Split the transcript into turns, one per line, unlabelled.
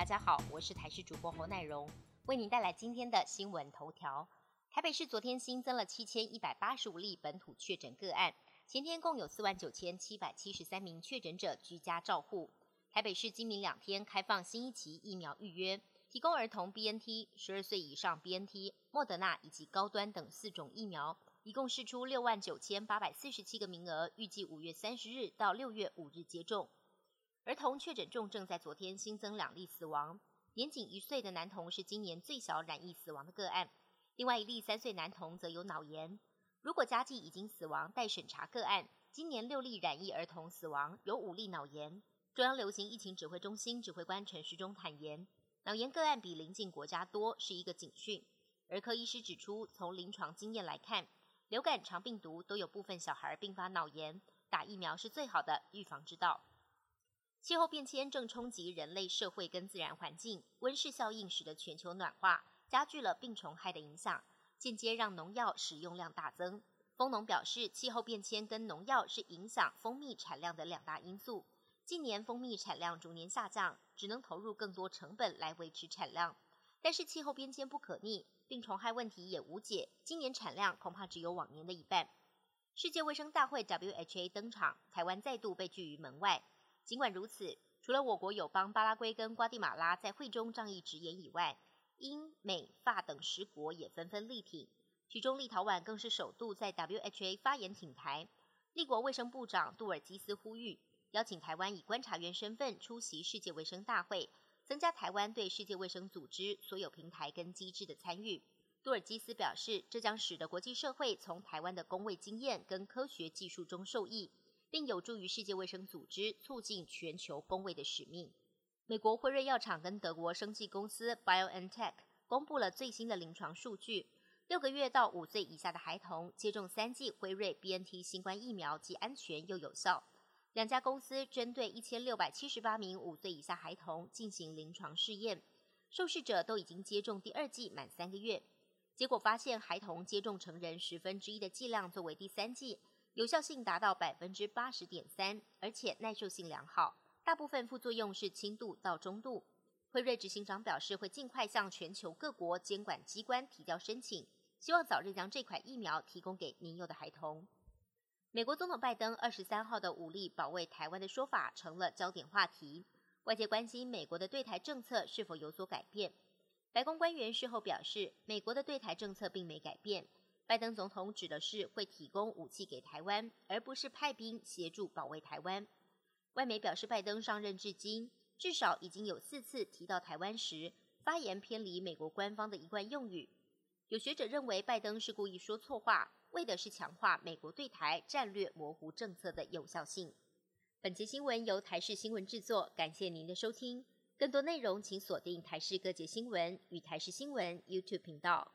大家好，我是台视主播侯乃荣，为您带来今天的新闻头条。台北市昨天新增了七千一百八十五例本土确诊个案，前天共有四万九千七百七十三名确诊者居家照护。台北市今明两天开放新一期疫苗预约，提供儿童 BNT、十二岁以上 BNT、莫德纳以及高端等四种疫苗，一共试出六万九千八百四十七个名额，预计五月三十日到六月五日接种。儿童确诊重症在昨天新增两例死亡，年仅一岁的男童是今年最小染疫死亡的个案，另外一例三岁男童则有脑炎。如果家计已经死亡待审查个案，今年六例染疫儿童死亡，有五例脑炎。中央流行疫情指挥中心指挥官陈时中坦言，脑炎个案比邻近国家多是一个警讯。儿科医师指出，从临床经验来看，流感、肠病毒都有部分小孩并发脑炎，打疫苗是最好的预防之道。气候变迁正冲击人类社会跟自然环境，温室效应使得全球暖化加剧了病虫害的影响，间接让农药使用量大增。蜂农表示，气候变迁跟农药是影响蜂蜜产量的两大因素。近年蜂蜜产量逐年下降，只能投入更多成本来维持产量。但是气候变迁不可逆，病虫害问题也无解，今年产量恐怕只有往年的一半。世界卫生大会 （WHA） 登场，台湾再度被拒于门外。尽管如此，除了我国友邦巴拉圭跟瓜地马拉在会中仗义直言以外，英、美、法等十国也纷纷力挺，其中立陶宛更是首度在 WHA 发言挺台。立国卫生部长杜尔基斯呼吁，邀请台湾以观察员身份出席世界卫生大会，增加台湾对世界卫生组织所有平台跟机制的参与。杜尔基斯表示，这将使得国际社会从台湾的工卫经验跟科学技术中受益。并有助于世界卫生组织促进全球公卫的使命。美国辉瑞药厂跟德国生技公司 BioNTech 公布了最新的临床数据：六个月到五岁以下的孩童接种三剂辉瑞 BNT 新冠疫苗，既安全又有效。两家公司针对一千六百七十八名五岁以下孩童进行临床试验，受试者都已经接种第二剂满三个月。结果发现，孩童接种成人十分之一的剂量作为第三剂。有效性达到百分之八十点三，而且耐受性良好，大部分副作用是轻度到中度。辉瑞执行长表示，会尽快向全球各国监管机关提交申请，希望早日将这款疫苗提供给年幼的孩童。美国总统拜登二十三号的武力保卫台湾的说法成了焦点话题，外界关心美国的对台政策是否有所改变。白宫官员事后表示，美国的对台政策并没改变。拜登总统指的是会提供武器给台湾，而不是派兵协助保卫台湾。外媒表示，拜登上任至今至少已经有四次提到台湾时，发言偏离美国官方的一贯用语。有学者认为，拜登是故意说错话，为的是强化美国对台战略模糊政策的有效性。本节新闻由台视新闻制作，感谢您的收听。更多内容请锁定台视各界新闻与台视新闻 YouTube 频道。